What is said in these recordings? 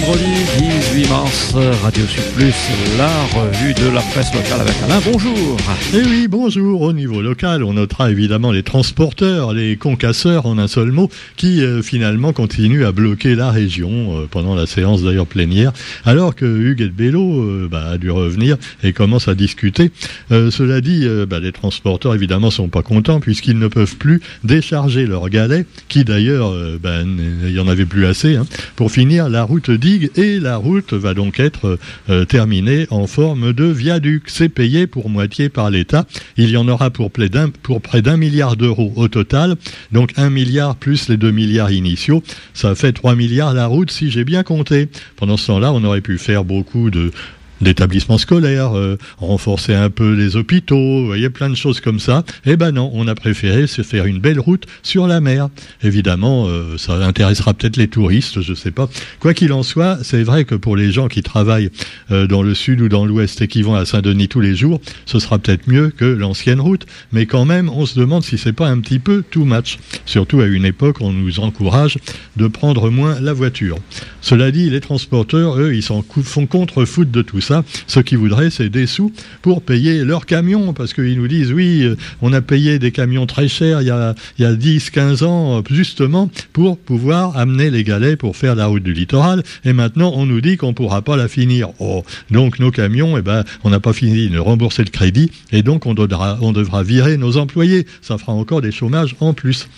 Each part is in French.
vendredi 18 mars, Radio Sud Plus, la revue de la presse locale avec Alain. Bonjour. Eh oui, bonjour. Au niveau local, on notera évidemment les transporteurs, les concasseurs en un seul mot, qui euh, finalement continuent à bloquer la région euh, pendant la séance d'ailleurs plénière, alors que Hugues Bello euh, bah, a dû revenir et commence à discuter. cela dit, bah, les transporteurs évidemment sont pas contents puisqu'ils ne peuvent plus décharger leurs galets, qui d'ailleurs, bah, il y en avait plus assez, hein, pour finir la route et la route va donc être euh, terminée en forme de viaduc. C'est payé pour moitié par l'État. Il y en aura pour, près d'un milliard d'euros au total. Donc un milliard plus les deux milliards initiaux. Ça fait 3 milliards la route si j'ai bien compté. Pendant ce temps-là, on aurait pu faire beaucoup de d'établissements scolaires, euh, renforcer un peu les hôpitaux, vous voyez, plein de choses comme ça. Eh ben non, on a préféré se faire une belle route sur la mer. Évidemment, euh, ça intéressera peut-être les touristes, je sais pas. Quoi qu'il en soit, c'est vrai que pour les gens qui travaillent euh, dans le sud ou dans l'ouest et qui vont à Saint-Denis tous les jours, ce sera peut-être mieux que l'ancienne route. Mais quand même, on se demande si c'est pas un petit peu too much. Surtout à une époque, on nous encourage de prendre moins la voiture. Cela dit, les transporteurs, eux, ils s'en font contre-foot de tout ça ce qu'ils voudraient, c'est des sous pour payer leurs camions, parce qu'ils nous disent, oui, euh, on a payé des camions très chers il y a, il y a 10, 15 ans, euh, justement, pour pouvoir amener les galets pour faire la route du littoral, et maintenant, on nous dit qu'on ne pourra pas la finir. Oh, donc nos camions, eh ben, on n'a pas fini de rembourser le crédit, et donc on devra, on devra virer nos employés. Ça fera encore des chômages en plus.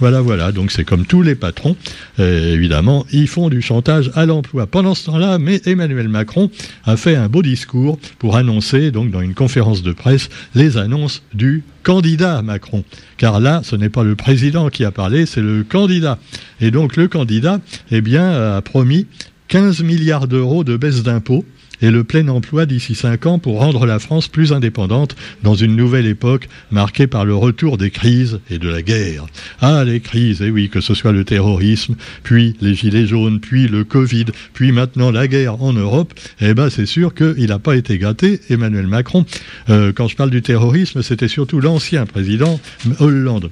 Voilà, voilà. Donc c'est comme tous les patrons, euh, évidemment, ils font du chantage à l'emploi. Pendant ce temps-là, mais Emmanuel Macron a fait un un beau discours pour annoncer, donc dans une conférence de presse, les annonces du candidat Macron. Car là, ce n'est pas le président qui a parlé, c'est le candidat. Et donc le candidat, eh bien, a promis 15 milliards d'euros de baisse d'impôts et le plein emploi d'ici cinq ans pour rendre la France plus indépendante dans une nouvelle époque marquée par le retour des crises et de la guerre. Ah, les crises, et eh oui, que ce soit le terrorisme, puis les gilets jaunes, puis le Covid, puis maintenant la guerre en Europe, eh ben c'est sûr qu'il n'a pas été gâté, Emmanuel Macron. Euh, quand je parle du terrorisme, c'était surtout l'ancien président Hollande.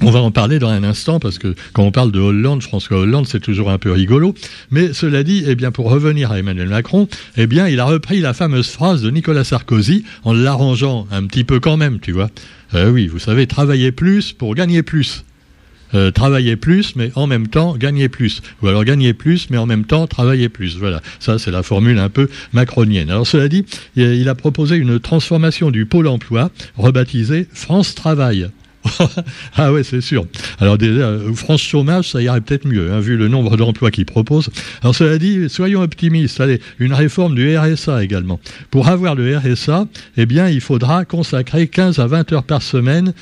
On va en parler dans un instant parce que quand on parle de Hollande, que Hollande c'est toujours un peu rigolo. Mais cela dit, eh bien pour revenir à Emmanuel Macron, eh bien il a repris la fameuse phrase de Nicolas Sarkozy en l'arrangeant un petit peu quand même, tu vois. Euh, oui, vous savez, travailler plus pour gagner plus. Euh, travailler plus, mais en même temps gagner plus. Ou alors gagner plus, mais en même temps travailler plus. Voilà, ça c'est la formule un peu macronienne. Alors cela dit, il a proposé une transformation du pôle emploi, rebaptisé France Travail. ah ouais, c'est sûr. Alors euh, France Chômage, ça irait peut-être mieux, hein, vu le nombre d'emplois qu'ils proposent. Alors cela dit, soyons optimistes. Allez, une réforme du RSA également. Pour avoir le RSA, eh bien, il faudra consacrer 15 à 20 heures par semaine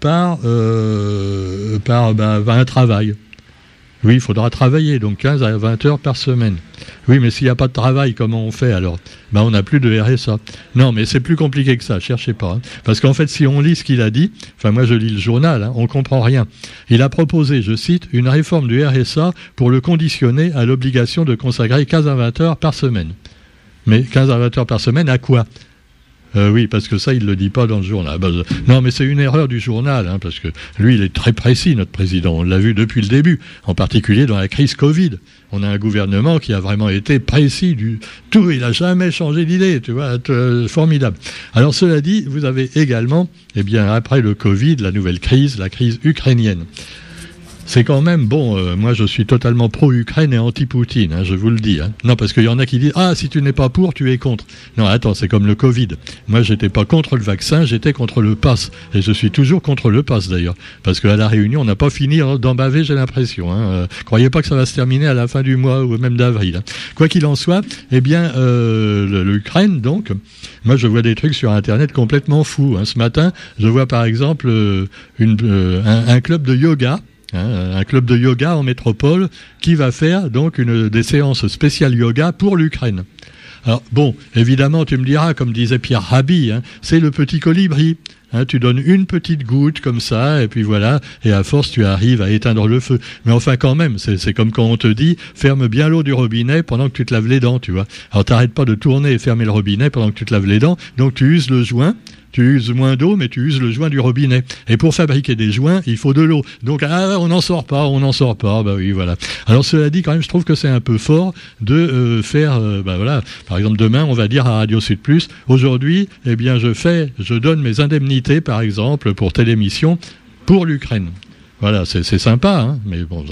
par, euh, ben, un travail. Oui, il faudra travailler, donc 15 à 20 heures par semaine. Oui, mais s'il n'y a pas de travail, comment on fait alors? Ben, On n'a plus de RSA. Non, mais c'est plus compliqué que ça, cherchez pas. Hein. Parce qu'en fait, si on lit ce qu'il a dit, enfin moi je lis le journal, hein, on ne comprend rien. Il a proposé, je cite, une réforme du RSA pour le conditionner à l'obligation de consacrer 15 à 20 heures par semaine. Mais 15 à 20 heures par semaine, à quoi? Euh, oui, parce que ça, il ne le dit pas dans le journal. Bah, non, mais c'est une erreur du journal, hein, parce que lui, il est très précis, notre président. On l'a vu depuis le début, en particulier dans la crise Covid. On a un gouvernement qui a vraiment été précis du tout. Il n'a jamais changé d'idée, tu vois, euh, formidable. Alors, cela dit, vous avez également, eh bien, après le Covid, la nouvelle crise, la crise ukrainienne c'est quand même bon. Euh, moi, je suis totalement pro-Ukraine et anti-Poutine, hein, je vous le dis. Hein. Non, parce qu'il y en a qui disent ah si tu n'es pas pour, tu es contre. Non, attends, c'est comme le Covid. Moi, j'étais pas contre le vaccin, j'étais contre le pass, et je suis toujours contre le pass d'ailleurs, parce qu'à la Réunion, on n'a pas fini d'en baver, j'ai l'impression. Hein. Euh, croyez pas que ça va se terminer à la fin du mois ou même d'avril. Hein. Quoi qu'il en soit, eh bien, euh, l'Ukraine, donc, moi, je vois des trucs sur Internet complètement fous. Hein. Ce matin, je vois par exemple une, un club de yoga Hein, un club de yoga en métropole qui va faire donc une, des séances spéciales yoga pour l'Ukraine. Alors bon, évidemment, tu me diras, comme disait Pierre Rabhi, hein, c'est le petit colibri. Hein, tu donnes une petite goutte comme ça, et puis voilà, et à force tu arrives à éteindre le feu. Mais enfin quand même, c'est comme quand on te dit, ferme bien l'eau du robinet pendant que tu te laves les dents, tu vois. Alors t'arrêtes pas de tourner et fermer le robinet pendant que tu te laves les dents, donc tu uses le joint, tu uses moins d'eau, mais tu uses le joint du robinet. Et pour fabriquer des joints, il faut de l'eau. Donc, ah, on n'en sort pas, on n'en sort pas. Bah oui, voilà. Alors, cela dit, quand même, je trouve que c'est un peu fort de euh, faire, euh, bah voilà, par exemple, demain, on va dire à Radio Sud Plus, aujourd'hui, eh bien, je fais, je donne mes indemnités, par exemple, pour telle émission, pour l'Ukraine. Voilà, c'est sympa, hein mais bon,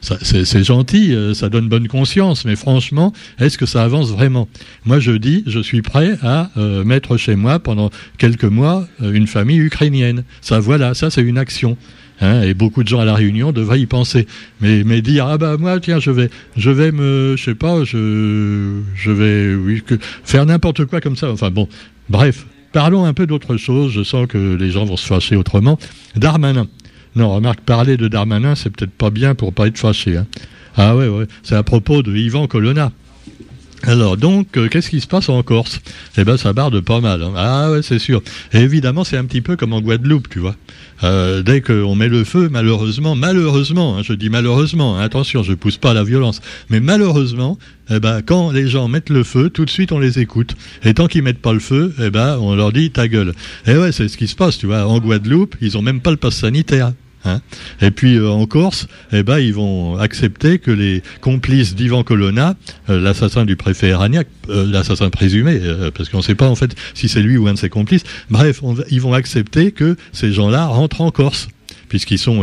c'est gentil, euh, ça donne bonne conscience, mais franchement, est-ce que ça avance vraiment? Moi, je dis, je suis prêt à euh, mettre chez moi pendant quelques mois euh, une famille ukrainienne. Ça, voilà, ça c'est une action. Hein, et beaucoup de gens à la Réunion devraient y penser. Mais, mais dire ah bah moi tiens je vais je vais me je sais pas je je vais oui faire n'importe quoi comme ça. Enfin bon bref parlons un peu d'autre chose. Je sens que les gens vont se fâcher autrement. Darmanin. Non, remarque, parler de Darmanin, c'est peut-être pas bien pour pas être fâché. Hein. Ah ouais, ouais. C'est à propos de Yvan Colonna. Alors donc, euh, qu'est-ce qui se passe en Corse? Eh ben, ça barde pas mal. Hein. Ah ouais, c'est sûr. Et évidemment, c'est un petit peu comme en Guadeloupe, tu vois. Euh, dès qu'on met le feu, malheureusement, malheureusement, hein, je dis malheureusement, attention, je pousse pas à la violence, mais malheureusement, eh ben, quand les gens mettent le feu, tout de suite on les écoute. Et tant qu'ils mettent pas le feu, eh ben, on leur dit ta gueule. Et ouais, c'est ce qui se passe, tu vois. En Guadeloupe, ils ont même pas le pass sanitaire. Hein. Et puis euh, en Corse, eh ben, ils vont accepter que les complices d'Ivan Colonna, euh, l'assassin du préfet Eragnac, euh, l'assassin présumé, parce qu'on ne sait pas en fait si c'est lui ou un de ses complices, bref, ils vont accepter que ces gens-là rentrent en Corse puisqu'ils sont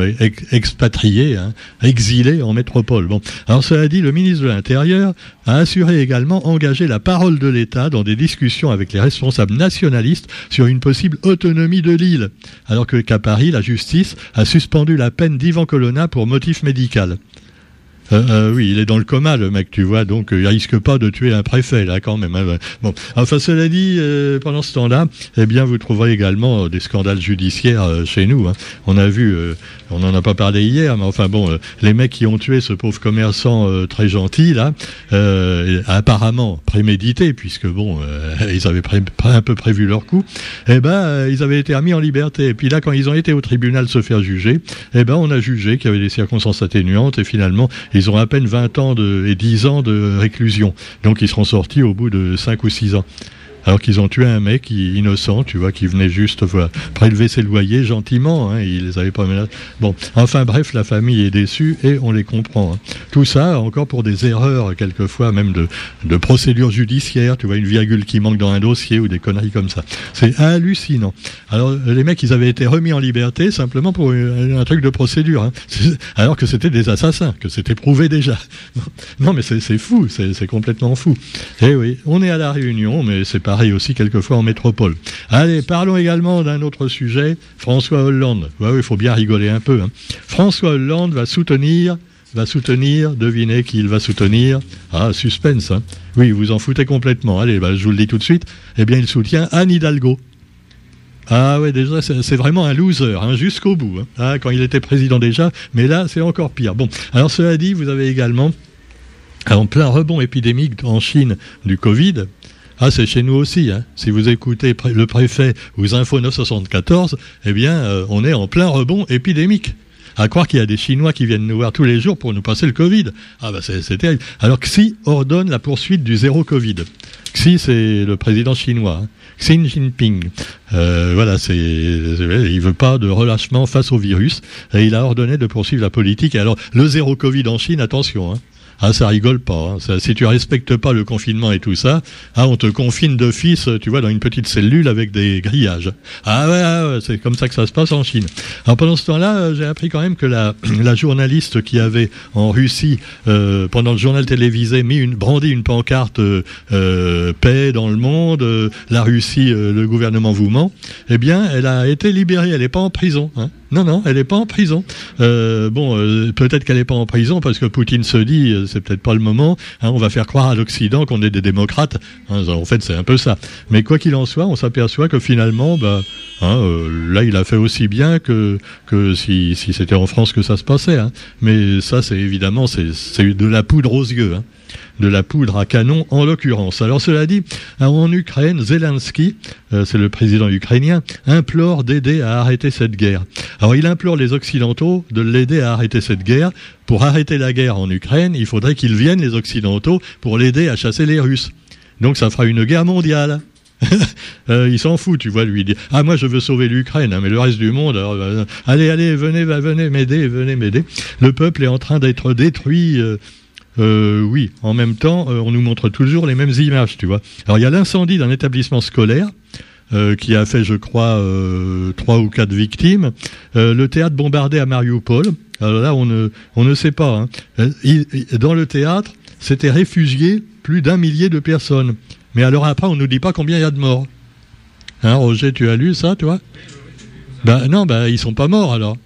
expatriés, hein, exilés en métropole. Alors cela dit, le ministre de l'Intérieur a assuré également engager la parole de l'État dans des discussions avec les responsables nationalistes sur une possible autonomie de l'île, alors que qu'à Paris, la justice a suspendu la peine d'Ivan Colonna pour motif médical. Euh, euh, oui, il est dans le coma, le mec, tu vois, donc euh, il risque pas de tuer un préfet, là, quand même. Hein. Bon, enfin, cela dit, pendant ce temps-là, eh bien, vous trouverez également des scandales judiciaires chez nous. Hein. On a vu, on n'en a pas parlé hier, mais enfin bon, les mecs qui ont tué ce pauvre commerçant très gentil, là, apparemment prémédité, puisque bon, ils avaient un peu prévu leur coup, eh ben, ils avaient été remis en liberté. Et puis là, quand ils ont été au tribunal se faire juger, eh ben, on a jugé qu'il y avait des circonstances atténuantes et finalement, ont à peine 20 ans et 10 ans de réclusion. Donc ils seront sortis au bout de 5 ou 6 ans alors qu'ils ont tué un mec innocent, tu vois, qui venait juste prélever ses loyers gentiment, hein, ils les avaient pas. Bon, enfin bref, la famille est déçue et on les comprend. Hein. Tout ça, encore pour des erreurs, quelquefois même de, de procédure judiciaire, tu vois, une virgule qui manque dans un dossier ou des conneries comme ça. C'est hallucinant. Alors les mecs, ils avaient été remis en liberté simplement pour un, truc de procédure, hein. alors que c'était des assassins, que c'était prouvé déjà. Non mais c'est fou, c'est complètement fou. Eh oui, on est à la Réunion, mais c'est pas pareil aussi quelquefois en métropole. Allez, parlons également d'un autre sujet, François Hollande. oui, il faut bien rigoler un peu. Hein. François Hollande va soutenir va soutenir, devinez qui il va soutenir. Ah, suspense, hein. Oui, vous en foutez complètement. Allez, bah, je vous le dis tout de suite. Eh bien, il soutient Anne Hidalgo. Ah ouais, déjà, c'est vraiment un loser, hein, jusqu'au bout. Ah, quand il était président déjà, mais là, c'est encore pire. Bon, alors cela dit, vous avez également, en plein rebond épidémique en Chine du Covid, ah, c'est chez nous aussi. Hein. Si vous écoutez le préfet aux Infos 974, eh bien, euh, on est en plein rebond épidémique. À croire qu'il y a des Chinois qui viennent nous voir tous les jours pour nous passer le Covid. Ah, bah, c'est terrible. Alors, Xi ordonne la poursuite du zéro Covid. Xi, c'est le président chinois. Hein. Xi Jinping. Euh, voilà, c'est, il veut pas de relâchement face au virus et il a ordonné de poursuivre la politique. alors, le zéro Covid en Chine, attention, hein, ah, ça rigole pas. Hein. si tu respectes pas le confinement et tout ça, ah, on te confine d'office, tu vois, dans une petite cellule avec des grillages. Ah ouais, ah c'est comme ça que ça se passe en Chine. Alors pendant ce temps-là, euh, j'ai appris quand même que la, journaliste qui avait en Russie, euh, pendant le journal télévisé, mis une, brandi une pancarte euh, paix dans le monde, la Russie, le gouvernement vous ment, eh bien, elle a été libérée. Elle n'est pas en prison. Hein. Non, non, elle n'est pas en prison. Euh, bon, euh, peut-être qu'elle n'est pas en prison parce que Poutine se dit, euh, c'est peut-être pas le moment. Hein, on va faire croire à l'Occident qu'on est des démocrates. Hein, en fait, c'est un peu ça. Mais quoi qu'il en soit, on s'aperçoit que finalement, bah, hein, là, il a fait aussi bien que que si, si c'était en France que ça se passait. Hein. Mais ça, c'est évidemment, c'est de la poudre aux yeux. De la poudre à canon en l'occurrence. Alors cela dit, en Ukraine, Zelensky, euh, c'est le président ukrainien, implore d'aider à arrêter cette guerre. Alors il implore les Occidentaux de l'aider à arrêter cette guerre. Pour arrêter la guerre en Ukraine, il faudrait qu'ils viennent, les Occidentaux, pour l'aider à chasser les Russes. Donc ça fera une guerre mondiale. il s'en fout, tu vois, lui. Il dit Ah, moi, je veux sauver l'Ukraine, hein, mais le reste du monde, allez, allez, venez, venez m'aider, venez m'aider. Le peuple est en train d'être détruit. Oui, en même temps, on nous montre toujours les mêmes images, tu vois. Alors, il y a l'incendie d'un établissement scolaire. qui a fait, je crois, trois ou quatre victimes. le théâtre bombardé à Mariupol. Alors là, on ne, on ne sait pas. Hein. dans le théâtre, s'étaient réfugiés plus d'un millier de personnes. Mais alors après, on ne nous dit pas combien il y a de morts. Hein, Roger, tu as lu ça, toi? Ben non, ben ils sont pas morts alors.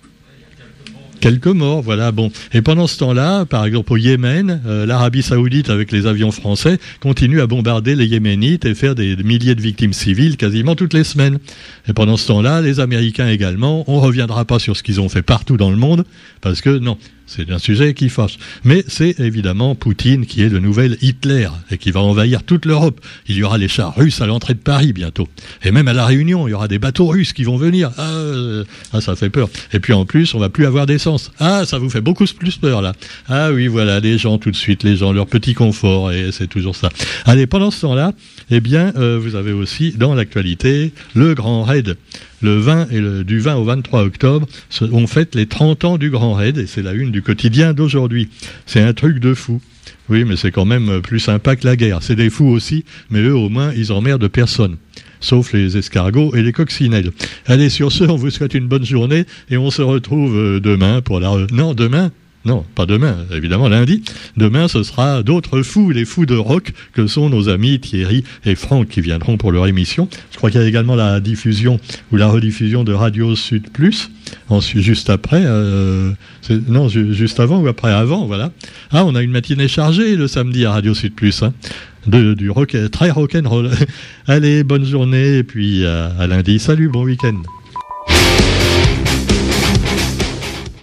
Quelques morts, voilà. Bon. Et pendant ce temps-là, par exemple au Yémen, euh, l'Arabie Saoudite avec les avions français continue à bombarder les Yéménites et faire des, milliers de victimes civiles quasiment toutes les semaines. Et pendant ce temps-là, les Américains également. On reviendra pas sur ce qu'ils ont fait partout dans le monde parce que non, c'est un sujet qui fâche. Mais c'est évidemment Poutine qui est le nouvel Hitler et qui va envahir toute l'Europe. Il y aura les chars russes à l'entrée de Paris bientôt. Et même à La Réunion, il y aura des bateaux russes qui vont venir. Ah, ah ça fait peur. Et puis en plus, on va plus avoir d'essence. Ah, ça vous fait beaucoup plus peur là. Ah oui, voilà, les gens tout de suite, les gens, leur petit confort, et c'est toujours ça. Allez, pendant ce temps-là, eh bien, euh, vous avez aussi dans l'actualité le Grand Raid le 20 et le, du 20 au 23 octobre, on fête les 30 ans du Grand Raid et c'est la une du quotidien d'aujourd'hui. C'est un truc de fou. Oui, mais c'est quand même plus sympa que la guerre. C'est des fous aussi, mais eux au moins ils emmerdent personne. Sauf les escargots et les coccinelles. Allez, sur ce, on vous souhaite une bonne journée et on se retrouve euh, demain pour la... Non, demain non, pas demain, évidemment lundi. Demain, ce sera d'autres fous, les fous de rock, que sont nos amis Thierry et Franck qui viendront pour leur émission. Je crois qu'il y a également la diffusion ou la rediffusion de Radio Sud Plus, juste après, euh, non, juste avant ou après avant, voilà. Ah, on a une matinée chargée le samedi à Radio Sud Plus, hein, de, du rock, très rock'n'roll. Allez, bonne journée et puis à lundi. Salut, bon week-end.